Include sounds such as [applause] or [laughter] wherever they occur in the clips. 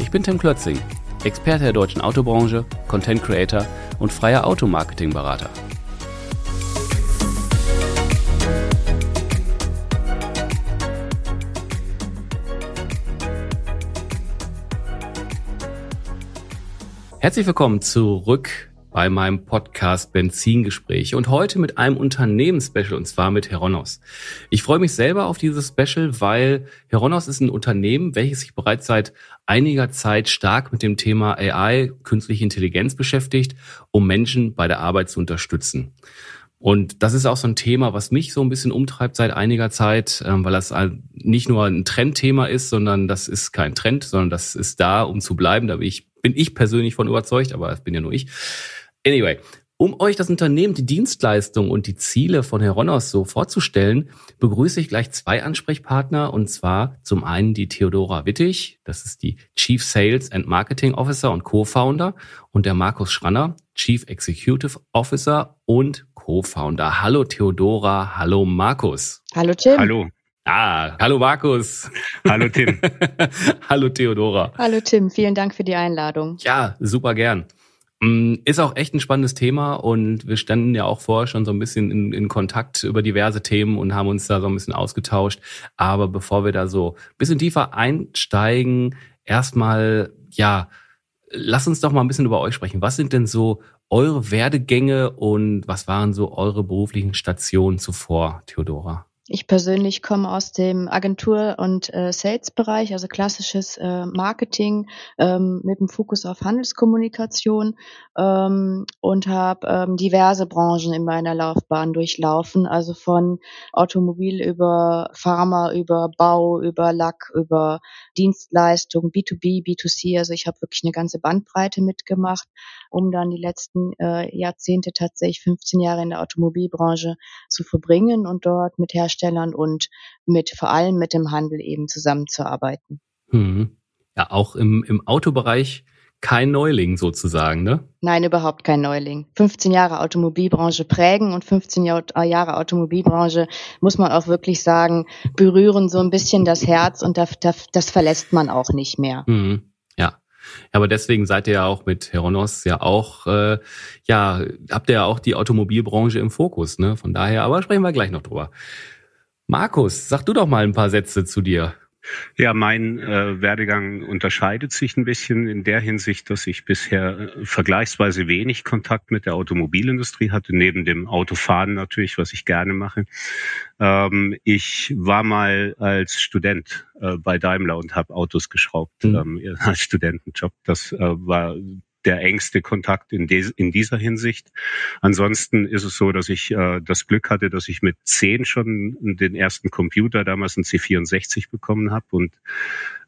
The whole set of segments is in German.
Ich bin Tim Klötzing, Experte der deutschen Autobranche, Content Creator und freier Automarketing-Berater. Herzlich willkommen zurück bei meinem Podcast Benzingespräche und heute mit einem Unternehmensspecial und zwar mit Heronos. Ich freue mich selber auf dieses Special, weil Heronos ist ein Unternehmen, welches sich bereits seit einiger Zeit stark mit dem Thema AI, künstliche Intelligenz beschäftigt, um Menschen bei der Arbeit zu unterstützen. Und das ist auch so ein Thema, was mich so ein bisschen umtreibt seit einiger Zeit, ähm, weil das nicht nur ein Trendthema ist, sondern das ist kein Trend, sondern das ist da, um zu bleiben. Da bin ich bin ich persönlich von überzeugt, aber das bin ja nur ich. Anyway, um euch das Unternehmen, die Dienstleistung und die Ziele von Heronos so vorzustellen, begrüße ich gleich zwei Ansprechpartner und zwar zum einen die Theodora Wittig, das ist die Chief Sales and Marketing Officer und Co-Founder und der Markus Schranner, Chief Executive Officer und Co-Founder. Hallo Theodora, hallo Markus. Hallo Tim. Hallo. Ah, hallo Markus. Hallo Tim. [laughs] hallo Theodora. Hallo Tim, vielen Dank für die Einladung. Ja, super gern. Mm, ist auch echt ein spannendes Thema und wir standen ja auch vorher schon so ein bisschen in, in, Kontakt über diverse Themen und haben uns da so ein bisschen ausgetauscht. Aber bevor wir da so ein bisschen tiefer einsteigen, erstmal, ja, lass uns doch mal ein bisschen über euch sprechen. Was sind denn so eure Werdegänge und was waren so eure beruflichen Stationen zuvor, Theodora? Ich persönlich komme aus dem Agentur- und äh, Sales-Bereich, also klassisches äh, Marketing ähm, mit dem Fokus auf Handelskommunikation ähm, und habe ähm, diverse Branchen in meiner Laufbahn durchlaufen, also von Automobil über Pharma, über Bau, über Lack, über Dienstleistung, B2B, B2C. Also ich habe wirklich eine ganze Bandbreite mitgemacht, um dann die letzten äh, Jahrzehnte tatsächlich 15 Jahre in der Automobilbranche zu verbringen und dort mit Herstellern Herstellern und mit vor allem mit dem Handel eben zusammenzuarbeiten. Hm. Ja, auch im, im Autobereich kein Neuling sozusagen, ne? Nein, überhaupt kein Neuling. 15 Jahre Automobilbranche prägen und 15 äh, Jahre Automobilbranche, muss man auch wirklich sagen, berühren so ein bisschen das Herz und das, das, das verlässt man auch nicht mehr. Mhm. Ja. Aber deswegen seid ihr ja auch mit Heronos ja auch, äh, ja, habt ihr ja auch die Automobilbranche im Fokus, ne? Von daher, aber sprechen wir gleich noch drüber. Markus, sag du doch mal ein paar Sätze zu dir. Ja, mein äh, Werdegang unterscheidet sich ein bisschen in der Hinsicht, dass ich bisher äh, vergleichsweise wenig Kontakt mit der Automobilindustrie hatte, neben dem Autofahren natürlich, was ich gerne mache. Ähm, ich war mal als Student äh, bei Daimler und habe Autos geschraubt mhm. ähm, [laughs] als Studentenjob. Das äh, war der engste Kontakt in, de, in dieser Hinsicht. Ansonsten ist es so, dass ich äh, das Glück hatte, dass ich mit zehn schon den ersten Computer, damals ein C64 bekommen habe und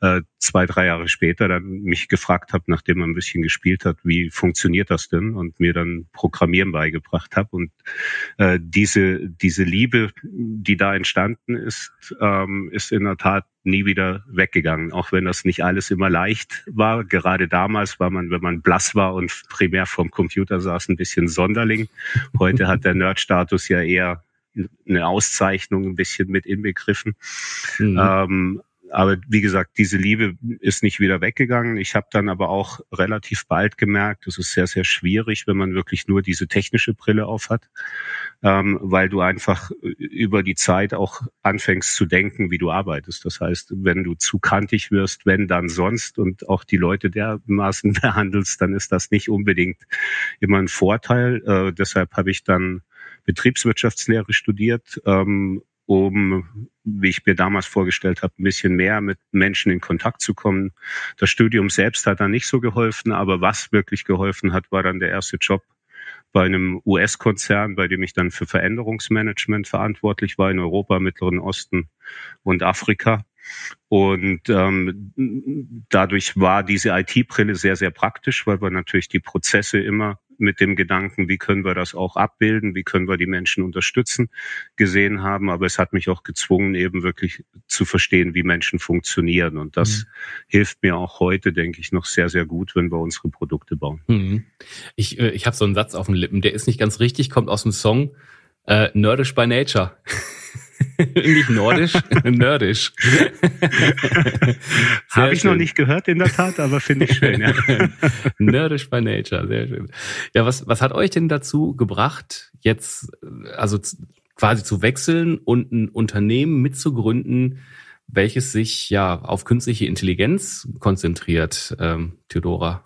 äh, zwei, drei Jahre später dann mich gefragt habe, nachdem man ein bisschen gespielt hat, wie funktioniert das denn? Und mir dann Programmieren beigebracht habe. Und äh, diese, diese Liebe, die da entstanden ist, ähm, ist in der Tat nie wieder weggegangen, auch wenn das nicht alles immer leicht war. Gerade damals war man, wenn man blass war und primär vorm Computer saß, ein bisschen Sonderling. Heute hat der Nerd-Status ja eher eine Auszeichnung ein bisschen mit inbegriffen. Mhm. Ähm, aber wie gesagt, diese Liebe ist nicht wieder weggegangen. Ich habe dann aber auch relativ bald gemerkt, es ist sehr, sehr schwierig, wenn man wirklich nur diese technische Brille auf hat, ähm, weil du einfach über die Zeit auch anfängst zu denken, wie du arbeitest. Das heißt, wenn du zu kantig wirst, wenn dann sonst und auch die Leute dermaßen [laughs] behandelst, dann ist das nicht unbedingt immer ein Vorteil. Äh, deshalb habe ich dann Betriebswirtschaftslehre studiert ähm, um, wie ich mir damals vorgestellt habe, ein bisschen mehr mit Menschen in Kontakt zu kommen. Das Studium selbst hat dann nicht so geholfen, aber was wirklich geholfen hat, war dann der erste Job bei einem US-Konzern, bei dem ich dann für Veränderungsmanagement verantwortlich war in Europa, Mittleren Osten und Afrika. Und ähm, dadurch war diese IT-Brille sehr, sehr praktisch, weil wir natürlich die Prozesse immer mit dem Gedanken, wie können wir das auch abbilden, wie können wir die Menschen unterstützen, gesehen haben. Aber es hat mich auch gezwungen, eben wirklich zu verstehen, wie Menschen funktionieren. Und das mhm. hilft mir auch heute, denke ich, noch sehr, sehr gut, wenn wir unsere Produkte bauen. Mhm. Ich, äh, ich habe so einen Satz auf den Lippen, der ist nicht ganz richtig, kommt aus dem Song äh, Nerdish by Nature. [laughs] nicht nordisch, [laughs] nerdisch. [laughs] Habe ich schön. noch nicht gehört in der Tat, aber finde ich schön. Ja. [laughs] nerdisch by nature, sehr schön. Ja, was, was hat euch denn dazu gebracht, jetzt also quasi zu wechseln und ein Unternehmen mitzugründen, welches sich ja auf künstliche Intelligenz konzentriert, ähm, Theodora?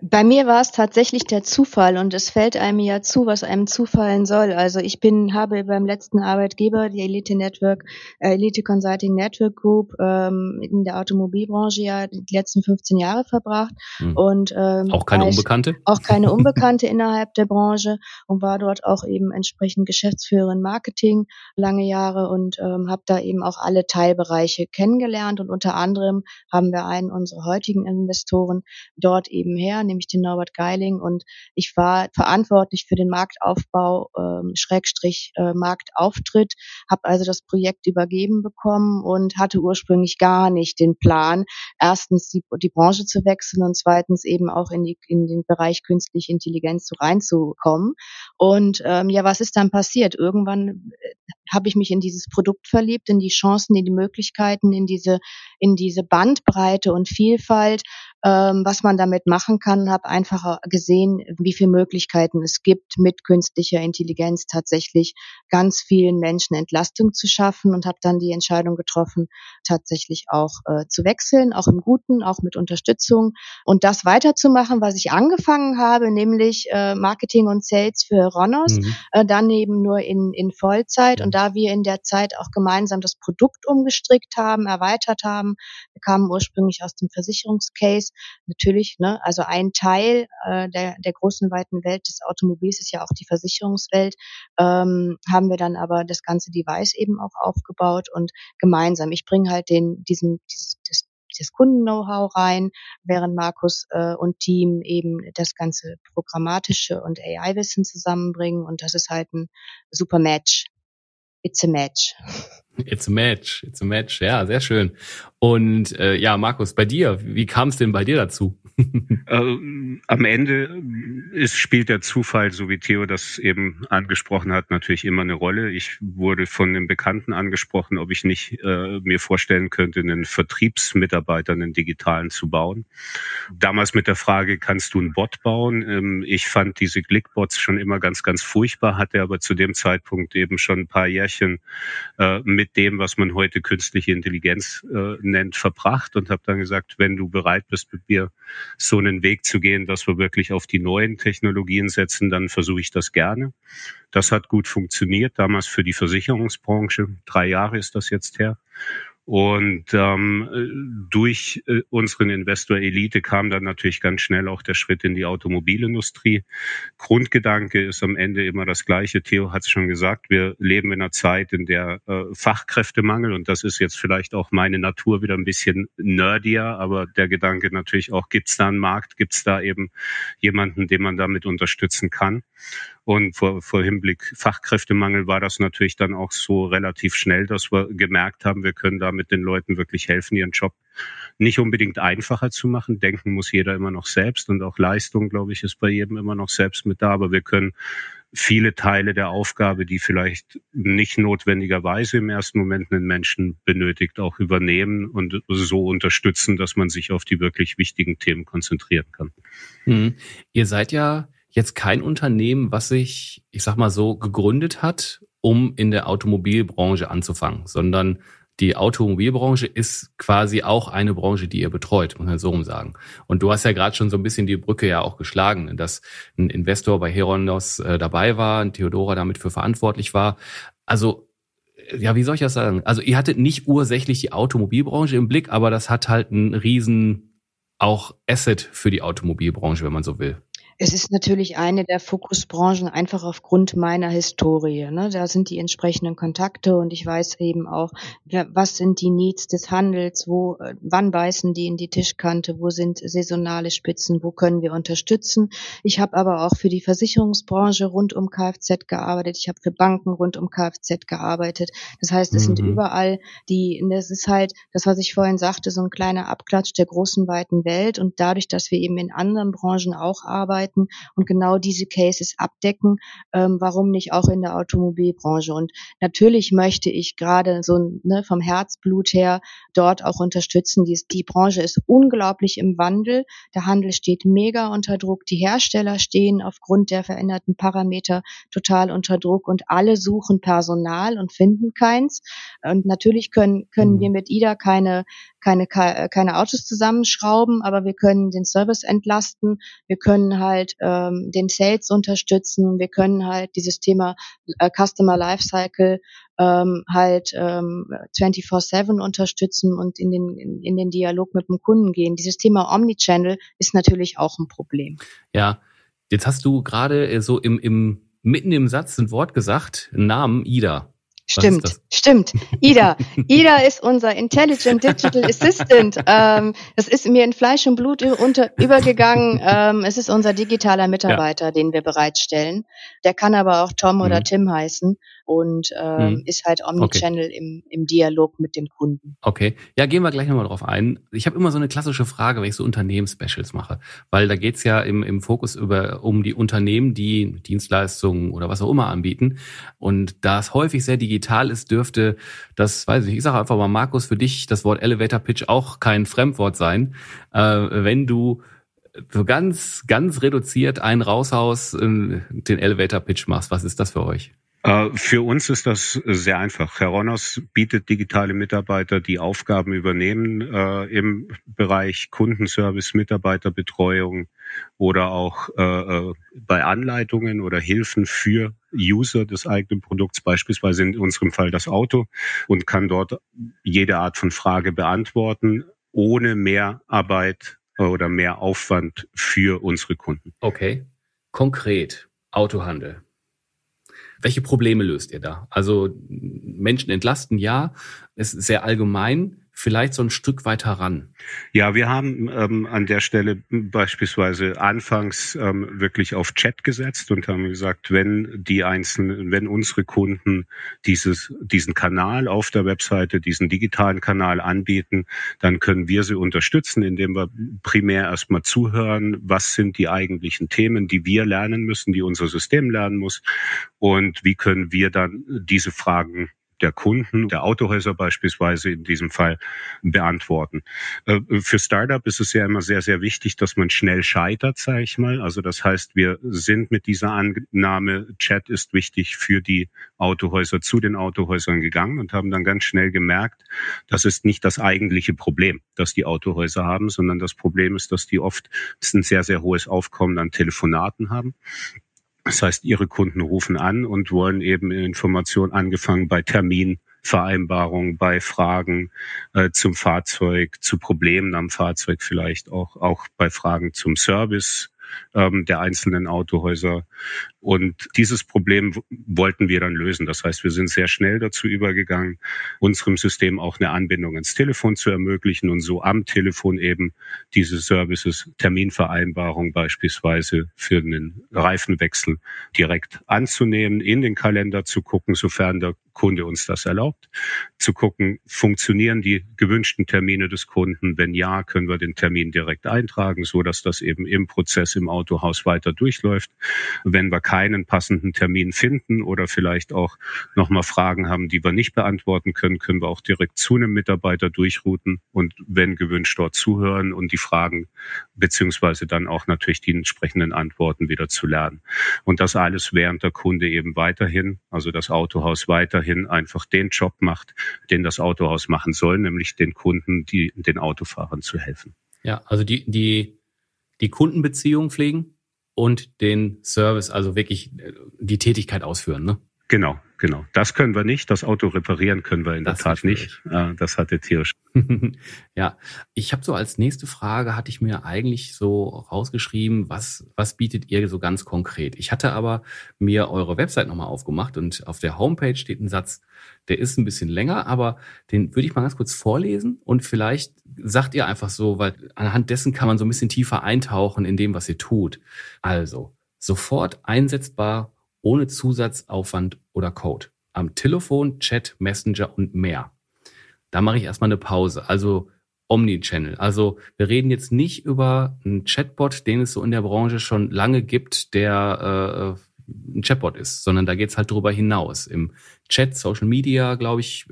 Bei mir war es tatsächlich der Zufall und es fällt einem ja zu, was einem zufallen soll. Also ich bin, habe beim letzten Arbeitgeber, die Elite Network, äh, Elite Consulting Network Group, ähm, in der Automobilbranche ja die letzten 15 Jahre verbracht. Hm. Und ähm, auch keine Unbekannte? Auch keine [laughs] Unbekannte innerhalb der Branche und war dort auch eben entsprechend Geschäftsführerin Marketing lange Jahre und ähm, habe da eben auch alle Teilbereiche kennengelernt und unter anderem haben wir einen unserer heutigen Investoren dort eben her nämlich den Norbert Geiling. Und ich war verantwortlich für den Marktaufbau, ähm, Schrägstrich äh, Marktauftritt, habe also das Projekt übergeben bekommen und hatte ursprünglich gar nicht den Plan, erstens die, die Branche zu wechseln und zweitens eben auch in, die, in den Bereich künstliche Intelligenz so reinzukommen. Und ähm, ja, was ist dann passiert? Irgendwann äh, habe ich mich in dieses Produkt verliebt, in die Chancen, in die Möglichkeiten, in diese, in diese Bandbreite und Vielfalt, ähm, was man damit machen kann, habe einfach gesehen, wie viele Möglichkeiten es gibt, mit künstlicher Intelligenz tatsächlich ganz vielen Menschen Entlastung zu schaffen und habe dann die Entscheidung getroffen, tatsächlich auch äh, zu wechseln, auch im Guten, auch mit Unterstützung. Und das weiterzumachen, was ich angefangen habe, nämlich äh, Marketing und Sales für Ronos, mhm. äh, dann eben nur in, in Vollzeit. Und da wir in der Zeit auch gemeinsam das Produkt umgestrickt haben, erweitert haben, wir kamen ursprünglich aus dem Versicherungscase, natürlich, ne, also ein Teil äh, der, der großen weiten Welt des Automobils ist ja auch die Versicherungswelt, ähm, haben wir dann aber das ganze Device eben auch aufgebaut und gemeinsam. Ich bringe halt den, diesen, dieses, das, das Kunden-Know-how rein, während Markus äh, und Team eben das ganze programmatische und AI-Wissen zusammenbringen und das ist halt ein super Match. It's a match. [laughs] It's a match, it's a match. Ja, sehr schön. Und äh, ja, Markus, bei dir, wie kam es denn bei dir dazu? äh, [laughs] am Ende ist, spielt der Zufall, so wie Theo das eben angesprochen hat, natürlich immer eine Rolle. Ich wurde von einem Bekannten angesprochen, ob ich nicht äh, mir vorstellen könnte, einen Vertriebsmitarbeiter, einen digitalen zu bauen. Damals mit der Frage, kannst du einen Bot bauen? Ähm, ich fand diese Clickbots schon immer ganz, ganz furchtbar, hatte aber zu dem Zeitpunkt eben schon ein paar Jährchen äh, mit dem, was man heute künstliche Intelligenz äh, nennt, verbracht und habe dann gesagt, wenn du bereit bist, mit mir so einen Weg zu gehen, dass wir wirklich auf die neuen Technologien setzen, dann versuche ich das gerne. Das hat gut funktioniert, damals für die Versicherungsbranche. Drei Jahre ist das jetzt her. Und ähm, durch äh, unseren Investor Elite kam dann natürlich ganz schnell auch der Schritt in die Automobilindustrie. Grundgedanke ist am Ende immer das gleiche. Theo hat es schon gesagt, wir leben in einer Zeit, in der äh, Fachkräftemangel, und das ist jetzt vielleicht auch meine Natur wieder ein bisschen nerdier, aber der Gedanke natürlich auch, gibt es da einen Markt, gibt es da eben jemanden, den man damit unterstützen kann. Und vor, vor Hinblick Fachkräftemangel war das natürlich dann auch so relativ schnell, dass wir gemerkt haben, wir können damit den Leuten wirklich helfen, ihren Job nicht unbedingt einfacher zu machen. Denken muss jeder immer noch selbst und auch Leistung, glaube ich, ist bei jedem immer noch selbst mit da. Aber wir können viele Teile der Aufgabe, die vielleicht nicht notwendigerweise im ersten Moment einen Menschen benötigt, auch übernehmen und so unterstützen, dass man sich auf die wirklich wichtigen Themen konzentrieren kann. Mhm. Ihr seid ja jetzt kein Unternehmen, was sich, ich sag mal so, gegründet hat, um in der Automobilbranche anzufangen, sondern die Automobilbranche ist quasi auch eine Branche, die ihr betreut, muss man so rum sagen. Und du hast ja gerade schon so ein bisschen die Brücke ja auch geschlagen, dass ein Investor bei Herondos äh, dabei war, ein Theodora damit für verantwortlich war. Also äh, ja, wie soll ich das sagen? Also ihr hattet nicht ursächlich die Automobilbranche im Blick, aber das hat halt einen riesen auch Asset für die Automobilbranche, wenn man so will. Es ist natürlich eine der Fokusbranchen einfach aufgrund meiner Historie. Ne? Da sind die entsprechenden Kontakte und ich weiß eben auch, was sind die Needs des Handels, wo, äh, wann beißen die in die Tischkante, wo sind saisonale Spitzen, wo können wir unterstützen. Ich habe aber auch für die Versicherungsbranche rund um Kfz gearbeitet. Ich habe für Banken rund um Kfz gearbeitet. Das heißt, es mhm. sind überall die, das ist halt das, was ich vorhin sagte, so ein kleiner Abklatsch der großen weiten Welt und dadurch, dass wir eben in anderen Branchen auch arbeiten, arbeiten und genau diese Cases abdecken. Ähm, warum nicht auch in der Automobilbranche? Und natürlich möchte ich gerade so ne, vom Herzblut her dort auch unterstützen. Die, die Branche ist unglaublich im Wandel. Der Handel steht mega unter Druck. Die Hersteller stehen aufgrund der veränderten Parameter total unter Druck und alle suchen Personal und finden keins. Und natürlich können, können mhm. wir mit IDA keine keine, keine Autos zusammenschrauben, aber wir können den Service entlasten, wir können halt ähm, den Sales unterstützen, wir können halt dieses Thema äh, Customer Lifecycle ähm, halt ähm, 24-7 unterstützen und in den, in, in den Dialog mit dem Kunden gehen. Dieses Thema Omnichannel ist natürlich auch ein Problem. Ja, jetzt hast du gerade äh, so im, im mitten im Satz ein Wort gesagt, Namen Ida. Stimmt, stimmt. Ida. [laughs] Ida ist unser Intelligent Digital Assistant. Ähm, das ist mir in Fleisch und Blut unter, übergegangen. Ähm, es ist unser digitaler Mitarbeiter, ja. den wir bereitstellen. Der kann aber auch Tom mhm. oder Tim heißen und ähm, mhm. ist halt Omnichannel okay. im, im Dialog mit dem Kunden. Okay, ja, gehen wir gleich nochmal drauf ein. Ich habe immer so eine klassische Frage, wenn ich so Unternehmensspecials mache, weil da geht's ja im, im Fokus über um die Unternehmen, die Dienstleistungen oder was auch immer anbieten. Und da es häufig sehr digital ist, dürfte das, weiß ich, ich sage einfach mal, Markus, für dich das Wort Elevator Pitch auch kein Fremdwort sein. Äh, wenn du so ganz, ganz reduziert einen raushaus, äh, den Elevator Pitch machst, was ist das für euch? Äh, für uns ist das sehr einfach. Heronos bietet digitale Mitarbeiter, die Aufgaben übernehmen äh, im Bereich Kundenservice, Mitarbeiterbetreuung oder auch äh, äh, bei Anleitungen oder Hilfen für User des eigenen Produkts, beispielsweise in unserem Fall das Auto, und kann dort jede Art von Frage beantworten, ohne mehr Arbeit oder mehr Aufwand für unsere Kunden. Okay. Konkret, Autohandel. Welche Probleme löst ihr da? Also Menschen entlasten, ja, ist sehr allgemein vielleicht so ein Stück weiter ran? Ja, wir haben ähm, an der Stelle beispielsweise anfangs ähm, wirklich auf Chat gesetzt und haben gesagt, wenn die einzelnen, wenn unsere Kunden dieses, diesen Kanal auf der Webseite, diesen digitalen Kanal anbieten, dann können wir sie unterstützen, indem wir primär erstmal zuhören, was sind die eigentlichen Themen, die wir lernen müssen, die unser System lernen muss und wie können wir dann diese Fragen der Kunden, der Autohäuser beispielsweise in diesem Fall beantworten. Äh, für Startup ist es ja immer sehr, sehr wichtig, dass man schnell scheitert, sage ich mal. Also das heißt, wir sind mit dieser Annahme, Chat ist wichtig für die Autohäuser zu den Autohäusern gegangen und haben dann ganz schnell gemerkt, das ist nicht das eigentliche Problem, das die Autohäuser haben, sondern das Problem ist, dass die oft ein sehr, sehr hohes Aufkommen an Telefonaten haben das heißt, Ihre Kunden rufen an und wollen eben Informationen angefangen bei Terminvereinbarungen, bei Fragen äh, zum Fahrzeug, zu Problemen am Fahrzeug vielleicht auch, auch bei Fragen zum Service ähm, der einzelnen Autohäuser. Und dieses Problem wollten wir dann lösen. Das heißt, wir sind sehr schnell dazu übergegangen, unserem System auch eine Anbindung ins Telefon zu ermöglichen und so am Telefon eben diese Services, Terminvereinbarung beispielsweise für einen Reifenwechsel direkt anzunehmen, in den Kalender zu gucken, sofern der Kunde uns das erlaubt, zu gucken, funktionieren die gewünschten Termine des Kunden? Wenn ja, können wir den Termin direkt eintragen, so dass das eben im Prozess im Autohaus weiter durchläuft. Wenn wir keinen passenden Termin finden oder vielleicht auch nochmal Fragen haben, die wir nicht beantworten können, können wir auch direkt zu einem Mitarbeiter durchrouten und wenn gewünscht dort zuhören und die Fragen beziehungsweise dann auch natürlich die entsprechenden Antworten wieder zu lernen. Und das alles während der Kunde eben weiterhin, also das Autohaus weiterhin weiterhin einfach den Job macht, den das Autohaus machen soll, nämlich den Kunden, die, den Autofahrern zu helfen. Ja, also die, die, die Kundenbeziehung pflegen und den Service, also wirklich äh, die Tätigkeit ausführen, ne? Genau, genau. Das können wir nicht. Das Auto reparieren können wir in das der Tat nicht. Äh, das hatte Tiersch. [laughs] ja, ich habe so als nächste Frage hatte ich mir eigentlich so rausgeschrieben, was was bietet ihr so ganz konkret? Ich hatte aber mir eure Website nochmal aufgemacht und auf der Homepage steht ein Satz, der ist ein bisschen länger, aber den würde ich mal ganz kurz vorlesen und vielleicht sagt ihr einfach so, weil anhand dessen kann man so ein bisschen tiefer eintauchen in dem, was ihr tut. Also sofort einsetzbar ohne Zusatzaufwand oder Code. Am Telefon, Chat, Messenger und mehr. Da mache ich erstmal eine Pause. Also Omnichannel. Also wir reden jetzt nicht über einen Chatbot, den es so in der Branche schon lange gibt, der äh, ein Chatbot ist, sondern da geht's halt drüber hinaus. Im Chat, Social Media, glaube ich,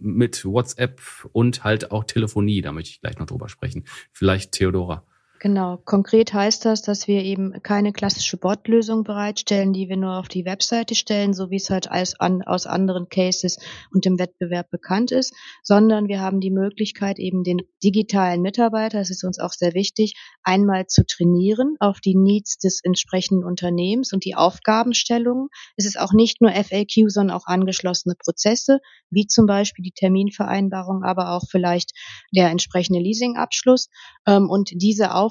mit WhatsApp und halt auch Telefonie. Da möchte ich gleich noch drüber sprechen. Vielleicht Theodora. Genau. Konkret heißt das, dass wir eben keine klassische Bot-Lösung bereitstellen, die wir nur auf die Webseite stellen, so wie es halt als an, aus anderen Cases und dem Wettbewerb bekannt ist, sondern wir haben die Möglichkeit, eben den digitalen Mitarbeiter, das ist uns auch sehr wichtig, einmal zu trainieren auf die Needs des entsprechenden Unternehmens und die Aufgabenstellungen. Es ist auch nicht nur FAQ, sondern auch angeschlossene Prozesse, wie zum Beispiel die Terminvereinbarung, aber auch vielleicht der entsprechende Leasingabschluss. Ähm, und diese Aufgaben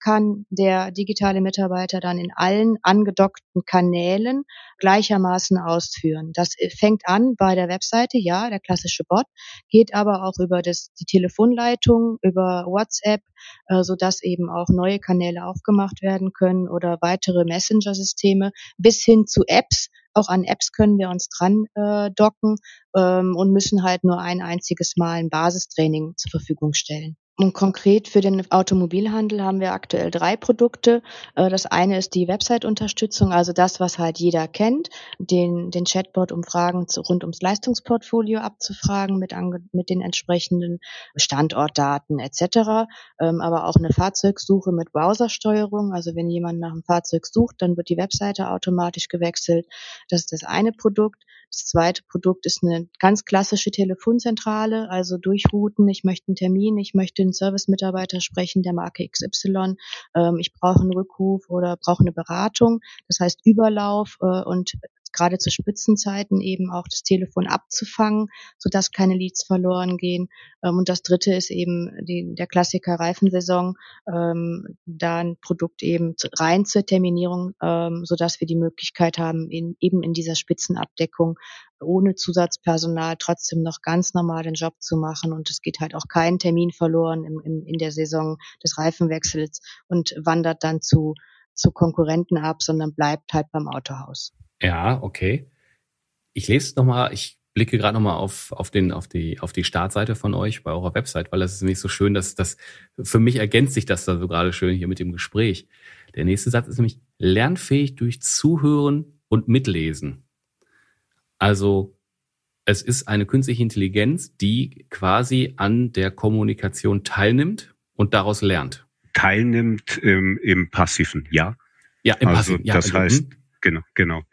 kann der digitale Mitarbeiter dann in allen angedockten Kanälen gleichermaßen ausführen. Das fängt an bei der Webseite, ja, der klassische Bot, geht aber auch über das, die Telefonleitung, über WhatsApp, äh, sodass eben auch neue Kanäle aufgemacht werden können oder weitere Messenger-Systeme bis hin zu Apps. Auch an Apps können wir uns dran äh, docken ähm, und müssen halt nur ein einziges Mal ein Basistraining zur Verfügung stellen. Und konkret für den Automobilhandel haben wir aktuell drei Produkte. Äh, das eine ist die Website-Unterstützung, also das, was halt jeder kennt, den, den Chatbot, um Fragen zu, rund ums Leistungsportfolio abzufragen mit, mit den entsprechenden Standortdaten etc. Ähm, aber auch eine Fahrzeugsuche mit Browsersteuerung. Also wenn jemand nach einem Fahrzeug sucht, dann wird die Webseite automatisch gewechselt. Das ist das eine Produkt. Das zweite Produkt ist eine ganz klassische Telefonzentrale, also durchrouten. Ich möchte einen Termin, ich möchte einen Service-Mitarbeiter sprechen der Marke XY, ähm, ich brauche einen Rückruf oder brauche eine Beratung. Das heißt Überlauf äh, und gerade zu Spitzenzeiten eben auch das Telefon abzufangen, sodass keine Leads verloren gehen. Ähm, und das dritte ist eben die, der Klassiker Reifensaison, ähm, da ein Produkt eben rein zur Terminierung, ähm, sodass wir die Möglichkeit haben, in, eben in dieser Spitzenabdeckung ohne Zusatzpersonal trotzdem noch ganz normal den Job zu machen. Und es geht halt auch kein Termin verloren im, im, in der Saison des Reifenwechsels und wandert dann zu, zu Konkurrenten ab, sondern bleibt halt beim Autohaus. Ja, okay. Ich lese nochmal, ich blicke gerade nochmal auf, auf, den, auf, die, auf die Startseite von euch bei eurer Website, weil das ist nicht so schön, dass das für mich ergänzt sich das da so gerade schön hier mit dem Gespräch. Der nächste Satz ist nämlich lernfähig durch Zuhören und Mitlesen. Also es ist eine künstliche Intelligenz, die quasi an der Kommunikation teilnimmt und daraus lernt. Teilnimmt im, im Passiven, ja. Ja, im also, Passiven. Ja, das also, heißt? Genau, genau.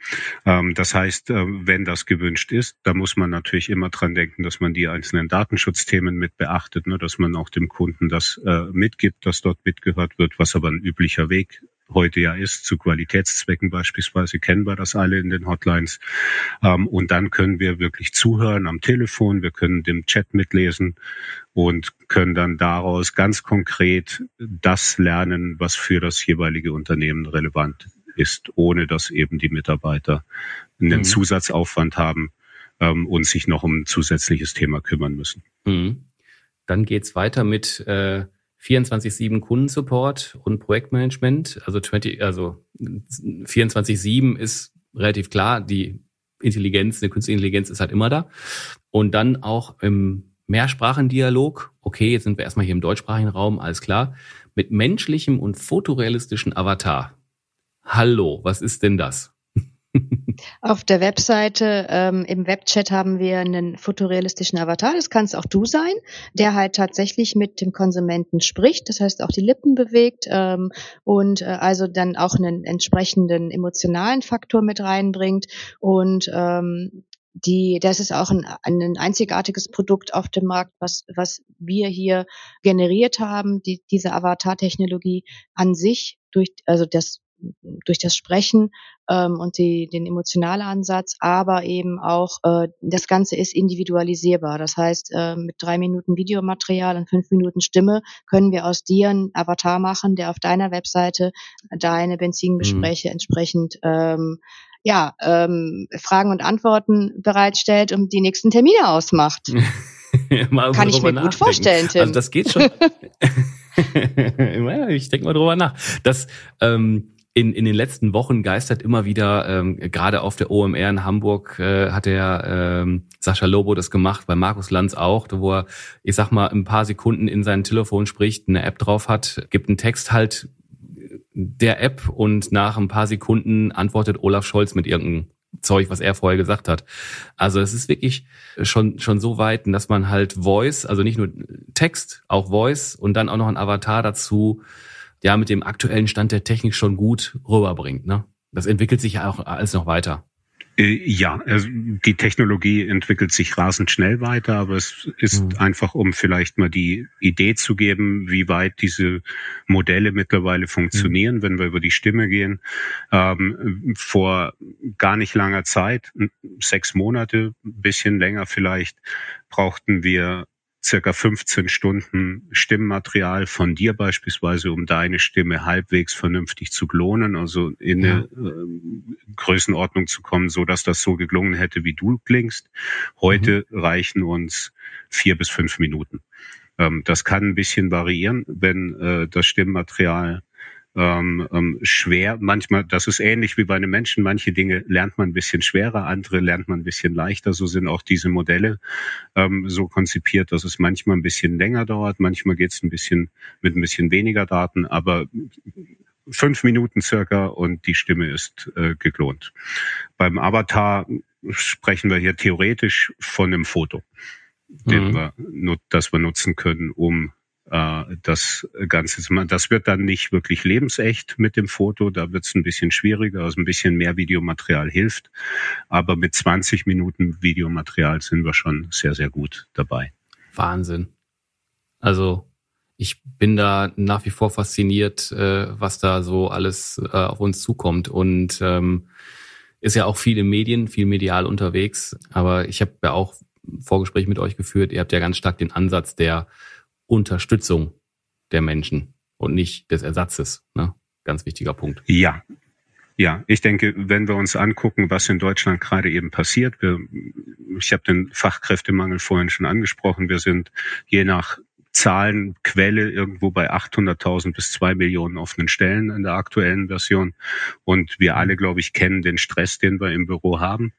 Ähm, das heißt, äh, wenn das gewünscht ist, da muss man natürlich immer dran denken, dass man die einzelnen Datenschutzthemen mit beachtet, ne, dass man auch dem Kunden das äh, mitgibt, dass dort mitgehört wird, was aber ein üblicher Weg heute ja ist, zu Qualitätszwecken beispielsweise, kennen wir das alle in den Hotlines. Ähm, und dann können wir wirklich zuhören am Telefon, wir können dem Chat mitlesen und können dann daraus ganz konkret das lernen, was für das jeweilige Unternehmen relevant ist, ohne dass eben die Mitarbeiter einen mhm. Zusatzaufwand haben ähm, und sich noch um ein zusätzliches Thema kümmern müssen. Mhm. Dann geht's weiter mit äh, 24-7 Kundensupport und Projektmanagement. Also, 20, also 24-7 ist relativ klar, die Intelligenz, eine künstliche Intelligenz ist halt immer da. Und dann auch im Mehrsprachendialog, okay, jetzt sind wir erstmal hier im deutschsprachigen Raum, alles klar, mit menschlichem und fotorealistischen Avatar. Hallo, was ist denn das? Auf der Webseite ähm, im Webchat haben wir einen fotorealistischen Avatar, das kannst auch du sein, der halt tatsächlich mit dem Konsumenten spricht, das heißt auch die Lippen bewegt ähm, und äh, also dann auch einen entsprechenden emotionalen Faktor mit reinbringt und ähm, die, das ist auch ein, ein einzigartiges Produkt auf dem Markt, was, was wir hier generiert haben. Die, diese Avatar-Technologie an sich durch, also das durch das Sprechen ähm, und die, den emotionalen Ansatz, aber eben auch äh, das Ganze ist individualisierbar. Das heißt, äh, mit drei Minuten Videomaterial und fünf Minuten Stimme können wir aus dir einen Avatar machen, der auf deiner Webseite deine Benzingespräche mhm. entsprechend ähm, ja, ähm, Fragen und Antworten bereitstellt und die nächsten Termine ausmacht. [laughs] Kann ich mir gut vorstellen, Tim. Also das geht schon. [laughs] ich denke mal drüber nach. Das ähm, in, in den letzten Wochen geistert immer wieder, ähm, gerade auf der OMR in Hamburg äh, hat der ähm, Sascha Lobo das gemacht, bei Markus Lanz auch, wo er, ich sag mal, ein paar Sekunden in sein Telefon spricht, eine App drauf hat, gibt einen Text halt der App und nach ein paar Sekunden antwortet Olaf Scholz mit irgendeinem Zeug, was er vorher gesagt hat. Also es ist wirklich schon, schon so weit, dass man halt Voice, also nicht nur Text, auch Voice und dann auch noch ein Avatar dazu, ja, mit dem aktuellen Stand der Technik schon gut rüberbringt. Ne? Das entwickelt sich ja auch alles noch weiter. Äh, ja, also die Technologie entwickelt sich rasend schnell weiter, aber es ist mhm. einfach, um vielleicht mal die Idee zu geben, wie weit diese Modelle mittlerweile funktionieren, mhm. wenn wir über die Stimme gehen. Ähm, vor gar nicht langer Zeit, sechs Monate, bisschen länger vielleicht, brauchten wir circa 15 Stunden Stimmmaterial von dir beispielsweise, um deine Stimme halbwegs vernünftig zu klonen, also in ja. eine äh, Größenordnung zu kommen, so dass das so geklungen hätte, wie du klingst. Heute mhm. reichen uns vier bis fünf Minuten. Ähm, das kann ein bisschen variieren, wenn äh, das Stimmmaterial ähm, ähm, schwer. Manchmal, das ist ähnlich wie bei einem Menschen. Manche Dinge lernt man ein bisschen schwerer, andere lernt man ein bisschen leichter. So sind auch diese Modelle ähm, so konzipiert, dass es manchmal ein bisschen länger dauert. Manchmal geht es ein bisschen mit ein bisschen weniger Daten, aber fünf Minuten circa und die Stimme ist äh, geklont. Beim Avatar sprechen wir hier theoretisch von einem Foto, mhm. den wir, das wir nutzen können, um das Ganze zu machen. Das wird dann nicht wirklich lebensecht mit dem Foto, da wird es ein bisschen schwieriger, also ein bisschen mehr Videomaterial hilft. Aber mit 20 Minuten Videomaterial sind wir schon sehr, sehr gut dabei. Wahnsinn. Also ich bin da nach wie vor fasziniert, äh, was da so alles äh, auf uns zukommt. Und ähm, ist ja auch viel in Medien, viel medial unterwegs. Aber ich habe ja auch Vorgespräch mit euch geführt. Ihr habt ja ganz stark den Ansatz der Unterstützung der Menschen und nicht des Ersatzes. Ne? Ganz wichtiger Punkt. Ja. Ja, ich denke, wenn wir uns angucken, was in Deutschland gerade eben passiert, wir, ich habe den Fachkräftemangel vorhin schon angesprochen, wir sind je nach Zahlenquelle irgendwo bei 800.000 bis zwei Millionen offenen Stellen in der aktuellen Version. Und wir alle, glaube ich, kennen den Stress, den wir im Büro haben.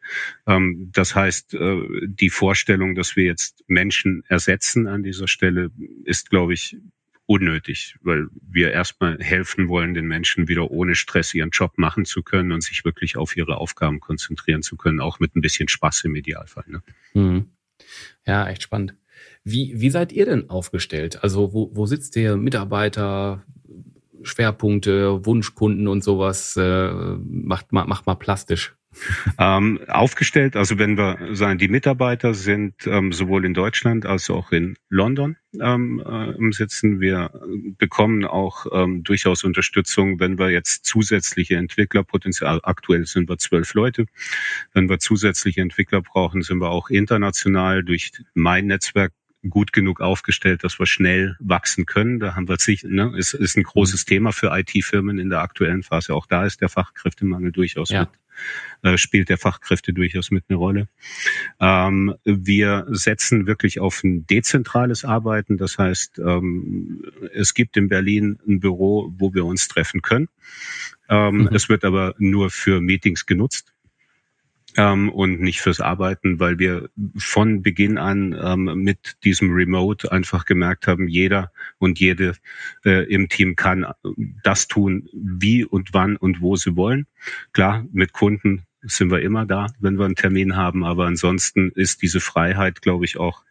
Ähm, das heißt, äh, die Vorstellung, dass wir jetzt Menschen ersetzen an dieser Stelle, ist, glaube ich, unnötig, weil wir erstmal helfen wollen, den Menschen wieder ohne Stress ihren Job machen zu können und sich wirklich auf ihre Aufgaben konzentrieren zu können, auch mit ein bisschen Spaß im Idealfall. Ne? Mhm. Ja, echt spannend. Wie, wie seid ihr denn aufgestellt? Also wo, wo sitzt ihr Mitarbeiter, Schwerpunkte, Wunschkunden und sowas? Äh, macht, mal, macht mal plastisch. [laughs] Ähm, aufgestellt, also wenn wir sagen, die Mitarbeiter sind ähm, sowohl in Deutschland als auch in London ähm, äh, sitzen. Wir bekommen auch ähm, durchaus Unterstützung, wenn wir jetzt zusätzliche Entwicklerpotenzial, aktuell sind wir zwölf Leute, wenn wir zusätzliche Entwickler brauchen, sind wir auch international durch mein Netzwerk gut genug aufgestellt, dass wir schnell wachsen können. Da haben wir sich, ne, ist, ist ein großes Thema für IT-Firmen in der aktuellen Phase. Auch da ist der Fachkräftemangel durchaus ja. mit äh, spielt der Fachkräfte durchaus mit eine Rolle. Ähm, wir setzen wirklich auf ein dezentrales Arbeiten. Das heißt, ähm, es gibt in Berlin ein Büro, wo wir uns treffen können. Ähm, mhm. Es wird aber nur für Meetings genutzt ähm, und nicht fürs Arbeiten, weil wir von Beginn an ähm, mit diesem Remote einfach gemerkt haben, jeder und jede äh, im Team kann das tun, wie und wann und wo sie wollen. Klar, mit Kunden sind wir immer da, wenn wir einen Termin haben, aber ansonsten ist diese Freiheit, glaube ich, auch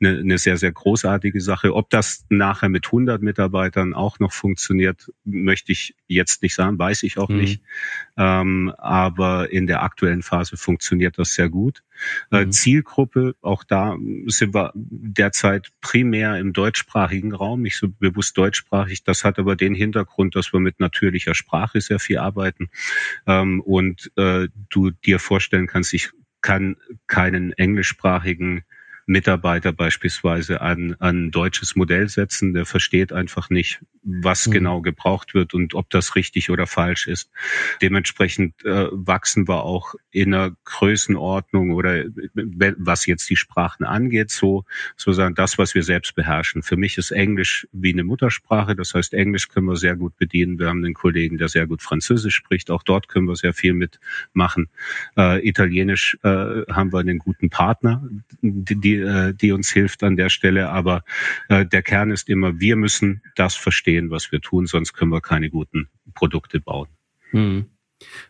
eine, eine sehr, sehr großartige Sache. Ob das nachher mit 100 Mitarbeitern auch noch funktioniert, möchte ich jetzt nicht sagen, weiß ich auch mhm. nicht. Ähm, aber in der aktuellen Phase funktioniert das sehr gut. Äh, mhm. Zielgruppe, auch da sind wir derzeit primär im deutschsprachigen Raum, nicht so bewusst deutschsprachig. Das hat aber den Hintergrund, dass wir mit natürlicher Sprache sehr viel arbeiten ähm, und äh, du dir vorstellen kannst, ich kann keinen englischsprachigen Mitarbeiter beispielsweise an, an deutsches Modell setzen, der versteht einfach nicht, was mhm. genau gebraucht wird und ob das richtig oder falsch ist. Dementsprechend äh, wachsen wir auch in einer Größenordnung oder was jetzt die Sprachen angeht, so sozusagen das, was wir selbst beherrschen. Für mich ist Englisch wie eine Muttersprache, das heißt Englisch können wir sehr gut bedienen. Wir haben einen Kollegen, der sehr gut Französisch spricht, auch dort können wir sehr viel mitmachen. Äh, Italienisch äh, haben wir einen guten Partner, die, die äh, die uns hilft an der Stelle. Aber äh, der Kern ist immer, wir müssen das verstehen, was wir tun, sonst können wir keine guten Produkte bauen. Hm.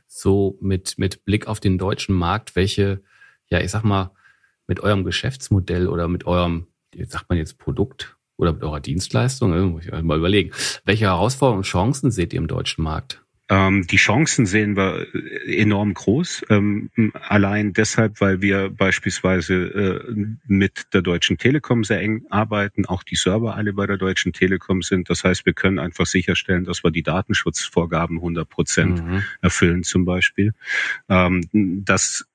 So mit, mit Blick auf den deutschen Markt, welche, ja, ich sag mal, mit eurem Geschäftsmodell oder mit eurem, sagt man jetzt Produkt oder mit eurer Dienstleistung, muss ich mal überlegen, welche Herausforderungen und Chancen seht ihr im deutschen Markt? Ähm, die Chancen sehen wir enorm groß. Ähm, allein deshalb, weil wir beispielsweise äh, mit der Deutschen Telekom sehr eng arbeiten, auch die Server alle bei der Deutschen Telekom sind. Das heißt, wir können einfach sicherstellen, dass wir die Datenschutzvorgaben 100 Prozent mhm. erfüllen zum Beispiel. Ähm, das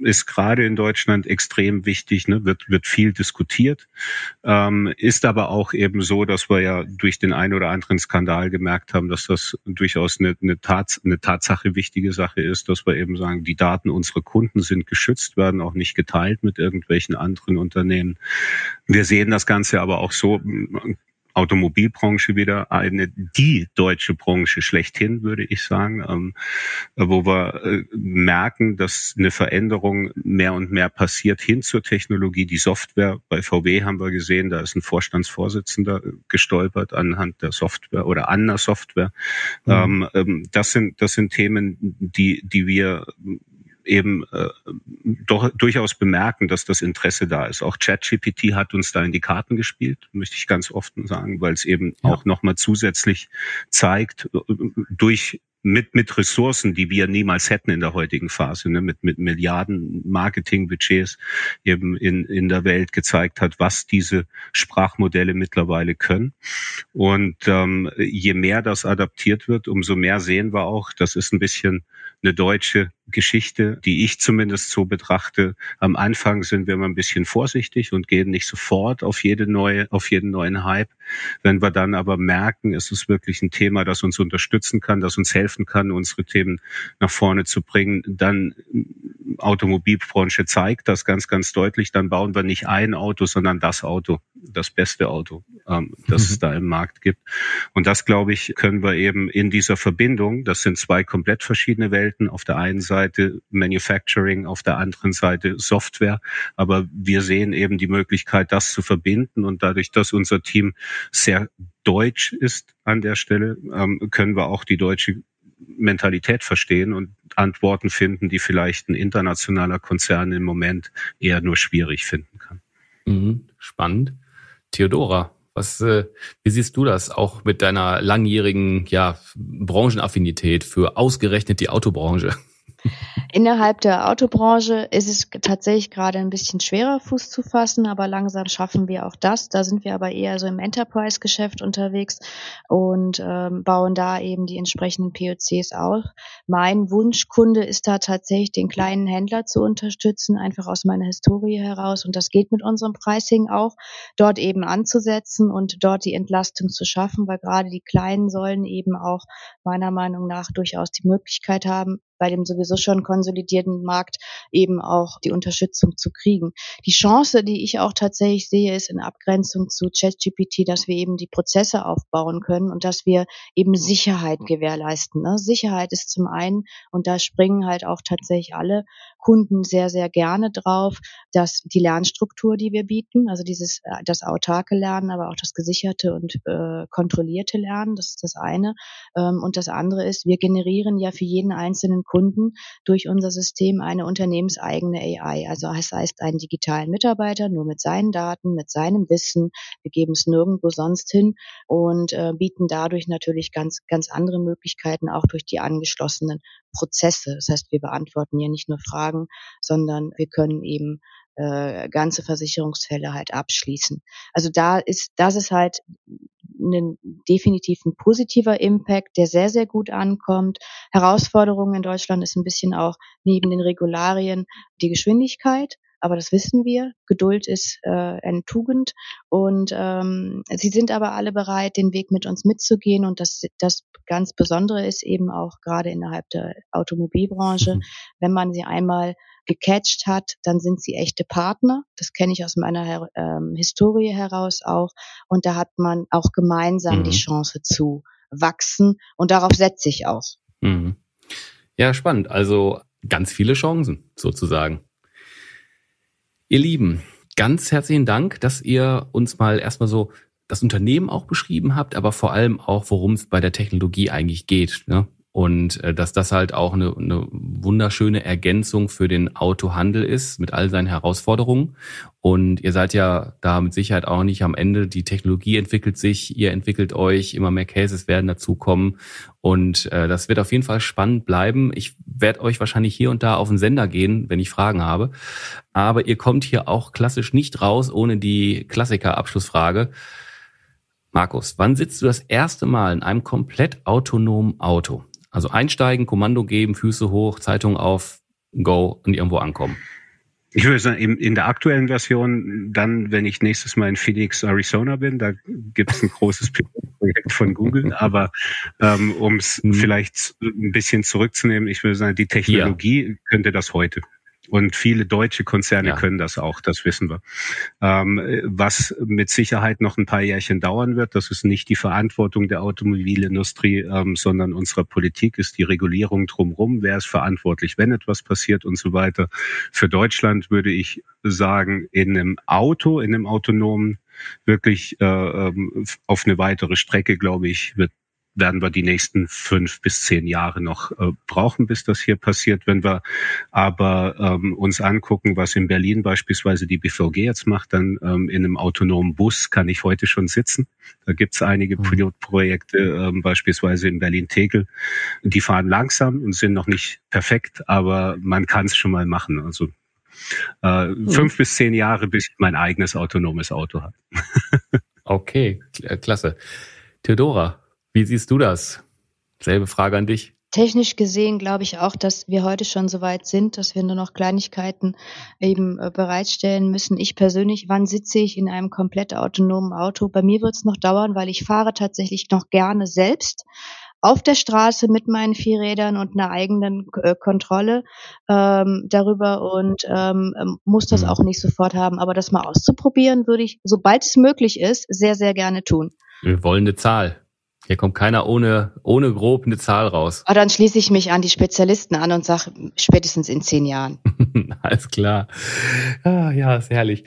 ist gerade in Deutschland extrem wichtig, ne? wird, wird viel diskutiert, ähm, ist aber auch eben so, dass wir ja durch den einen oder anderen Skandal gemerkt haben, dass das durchaus eine, eine, Tats eine Tatsache wichtige Sache ist, dass wir eben sagen, die Daten unserer Kunden sind geschützt, werden auch nicht geteilt mit irgendwelchen anderen Unternehmen. Wir sehen das Ganze aber auch so, Automobilbranche wieder eine, die deutsche Branche schlechthin, würde ich sagen, ähm, wo wir äh, merken, dass eine Veränderung mehr und mehr passiert hin zur Technologie. Die Software, bei VW haben wir gesehen, da ist ein Vorstandsvorsitzender gestolpert anhand der Software oder an der Software. Mhm. Ähm, ähm das sind, das sind Themen, die, die wir eben äh, doch durchaus bemerken, dass das Interesse da ist. Auch ChatGPT hat uns da in die Karten gespielt, möchte ich ganz oft sagen, weil es eben ja. auch nochmal zusätzlich zeigt, äh, durch mit, mit Ressourcen, die wir niemals hätten in der heutigen Phase, ne, mit, mit Milliarden Marketingbudgets eben in, in der Welt gezeigt hat, was diese Sprachmodelle mittlerweile können. Und ähm, je mehr das adaptiert wird, umso mehr sehen wir auch, das ist ein bisschen eine deutsche Geschichte, die ich zumindest so betrachte. Am Anfang sind wir immer ein bisschen vorsichtig und gehen nicht sofort auf jede neue, auf jeden neuen Hype. Wenn wir dann aber merken, es ist wirklich ein Thema, das uns unterstützen kann, das uns helfen kann, unsere Themen nach vorne zu bringen, dann Automobilbranche zeigt das ganz, ganz deutlich. Dann bauen wir nicht ein Auto, sondern das Auto, das beste Auto, ähm, das mhm. es da im Markt gibt. Und das, glaube ich, können wir eben in dieser Verbindung, das sind zwei komplett verschiedene Welten, auf der einen Seite Manufacturing, auf der anderen Seite Software. Aber wir sehen eben die Möglichkeit, das zu verbinden. Und dadurch, dass unser Team sehr deutsch ist an der Stelle, ähm, können wir auch die deutsche Mentalität verstehen und Antworten finden, die vielleicht ein internationaler Konzern im Moment eher nur schwierig finden kann. Mhm, spannend. Theodora, was, äh, wie siehst du das auch mit deiner langjährigen ja, Branchenaffinität für ausgerechnet die Autobranche? Innerhalb der Autobranche ist es tatsächlich gerade ein bisschen schwerer, Fuß zu fassen, aber langsam schaffen wir auch das. Da sind wir aber eher so im Enterprise-Geschäft unterwegs und ähm, bauen da eben die entsprechenden POCs auf. Mein Wunschkunde ist da tatsächlich, den kleinen Händler zu unterstützen, einfach aus meiner Historie heraus. Und das geht mit unserem Pricing auch, dort eben anzusetzen und dort die Entlastung zu schaffen, weil gerade die Kleinen sollen eben auch meiner Meinung nach durchaus die Möglichkeit haben, bei dem sowieso schon konsolidierten Markt eben auch die Unterstützung zu kriegen. Die Chance, die ich auch tatsächlich sehe, ist in Abgrenzung zu ChatGPT, dass wir eben die Prozesse aufbauen können und dass wir eben Sicherheit gewährleisten. Ne? Sicherheit ist zum einen, und da springen halt auch tatsächlich alle Kunden sehr, sehr gerne drauf, dass die Lernstruktur, die wir bieten, also dieses, äh, das autarke Lernen, aber auch das gesicherte und äh, kontrollierte Lernen, das ist das eine. Ähm, und das andere ist, wir generieren ja für jeden einzelnen Kunden durch unser System eine unternehmenseigene AI. Also das heißt einen digitalen Mitarbeiter nur mit seinen Daten, mit seinem Wissen. Wir geben es nirgendwo sonst hin und äh, bieten dadurch natürlich ganz, ganz andere Möglichkeiten auch durch die angeschlossenen Prozesse. Das heißt, wir beantworten ja nicht nur Fragen, sondern wir können eben äh, ganze Versicherungsfälle halt abschließen. Also da ist, das ist halt ein, definitiv ein positiver Impact, der sehr, sehr gut ankommt. Herausforderung in Deutschland ist ein bisschen auch neben den Regularien die Geschwindigkeit aber das wissen wir. Geduld ist äh, eine Tugend und ähm, sie sind aber alle bereit, den Weg mit uns mitzugehen und das, das ganz Besondere ist eben auch gerade innerhalb der Automobilbranche, mhm. wenn man sie einmal gecatcht hat, dann sind sie echte Partner. Das kenne ich aus meiner ähm, Historie heraus auch. Und da hat man auch gemeinsam mhm. die Chance zu wachsen. Und darauf setze ich auch. Mhm. Ja, spannend. Also ganz viele Chancen sozusagen. Ihr Lieben, ganz herzlichen Dank, dass ihr uns mal erstmal so das Unternehmen auch beschrieben habt, aber vor allem auch, worum es bei der Technologie eigentlich geht. Ne? Und äh, dass das halt auch eine, eine wunderschöne Ergänzung für den Autohandel ist mit all seinen Herausforderungen. Und ihr seid ja da mit Sicherheit auch nicht am Ende. Die Technologie entwickelt sich, ihr entwickelt euch, immer mehr Cases werden dazukommen. Und äh, das wird auf jeden Fall spannend bleiben. Ich werde euch wahrscheinlich hier und da auf den Sender gehen, wenn ich Fragen habe. Aber ihr kommt hier auch klassisch nicht raus ohne die Klassiker-Abschlussfrage. Markus, wann sitzt du das erste Mal in einem komplett autonomen Auto? Also einsteigen, Kommando geben, Füße hoch, Zeitung auf, go und irgendwo ankommen. Ich würde sagen, in der aktuellen Version, dann, wenn ich nächstes Mal in Phoenix, Arizona bin, da gibt es ein großes Projekt von Google. Aber ähm, um es hm. vielleicht ein bisschen zurückzunehmen, ich würde sagen, die Technologie ja. könnte das heute. Und viele deutsche Konzerne ja. können das auch, das wissen wir. Ähm, was mit Sicherheit noch ein paar Jährchen dauern wird, das ist nicht die Verantwortung der Automobilindustrie, ähm, sondern unserer Politik, ist die Regulierung drumherum. Wer ist verantwortlich, wenn etwas passiert und so weiter. Für Deutschland würde ich sagen, in einem Auto, in einem autonomen wirklich äh, ähm, auf eine weitere Strecke, glaube ich, wird werden wir die nächsten fünf bis zehn Jahre noch äh, brauchen, bis das hier passiert. Wenn wir aber ähm, uns angucken, was in Berlin beispielsweise die BVG jetzt macht, dann ähm, in einem autonomen Bus kann ich heute schon sitzen. Da gibt es einige mhm. Pilotprojekte, ähm, beispielsweise in Berlin-Tegel. Die fahren langsam und sind noch nicht perfekt, aber man kann es schon mal machen. Also äh, mhm. fünf bis zehn Jahre, bis ich mein eigenes autonomes Auto habe. [laughs] okay, klasse. Theodora, wie siehst du das? Selbe Frage an dich. Technisch gesehen glaube ich auch, dass wir heute schon so weit sind, dass wir nur noch Kleinigkeiten eben äh, bereitstellen müssen. Ich persönlich, wann sitze ich in einem komplett autonomen Auto? Bei mir wird es noch dauern, weil ich fahre tatsächlich noch gerne selbst auf der Straße mit meinen vier Rädern und einer eigenen äh, Kontrolle ähm, darüber und ähm, ähm muss das mhm. auch nicht sofort haben. Aber das mal auszuprobieren, würde ich, sobald es möglich ist, sehr, sehr gerne tun. Wir wollen eine Zahl. Hier kommt keiner ohne, ohne grob eine Zahl raus. Aber dann schließe ich mich an die Spezialisten an und sage spätestens in zehn Jahren. [laughs] Alles klar. Ah, ja, ist herrlich.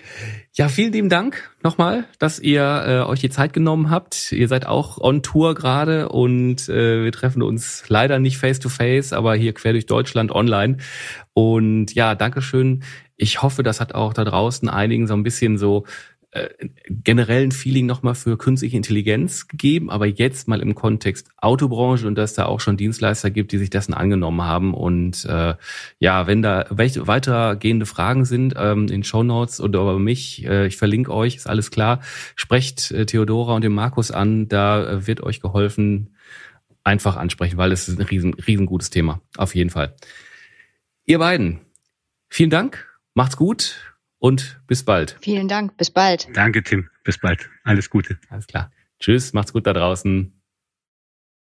Ja, vielen lieben Dank nochmal, dass ihr äh, euch die Zeit genommen habt. Ihr seid auch on Tour gerade und äh, wir treffen uns leider nicht face to face, aber hier quer durch Deutschland online. Und ja, Dankeschön. Ich hoffe, das hat auch da draußen einigen so ein bisschen so äh, generellen Feeling nochmal für künstliche Intelligenz gegeben, aber jetzt mal im Kontext Autobranche und dass da auch schon Dienstleister gibt, die sich dessen angenommen haben. Und äh, ja, wenn da welche weitergehende Fragen sind ähm, in Show Notes oder über mich, äh, ich verlinke euch, ist alles klar. Sprecht äh, Theodora und den Markus an, da äh, wird euch geholfen, einfach ansprechen, weil es ist ein riesen, riesengutes Thema, auf jeden Fall. Ihr beiden, vielen Dank, macht's gut und bis bald. Vielen Dank, bis bald. Danke, Tim. Bis bald. Alles Gute. Alles klar. Tschüss, macht's gut da draußen.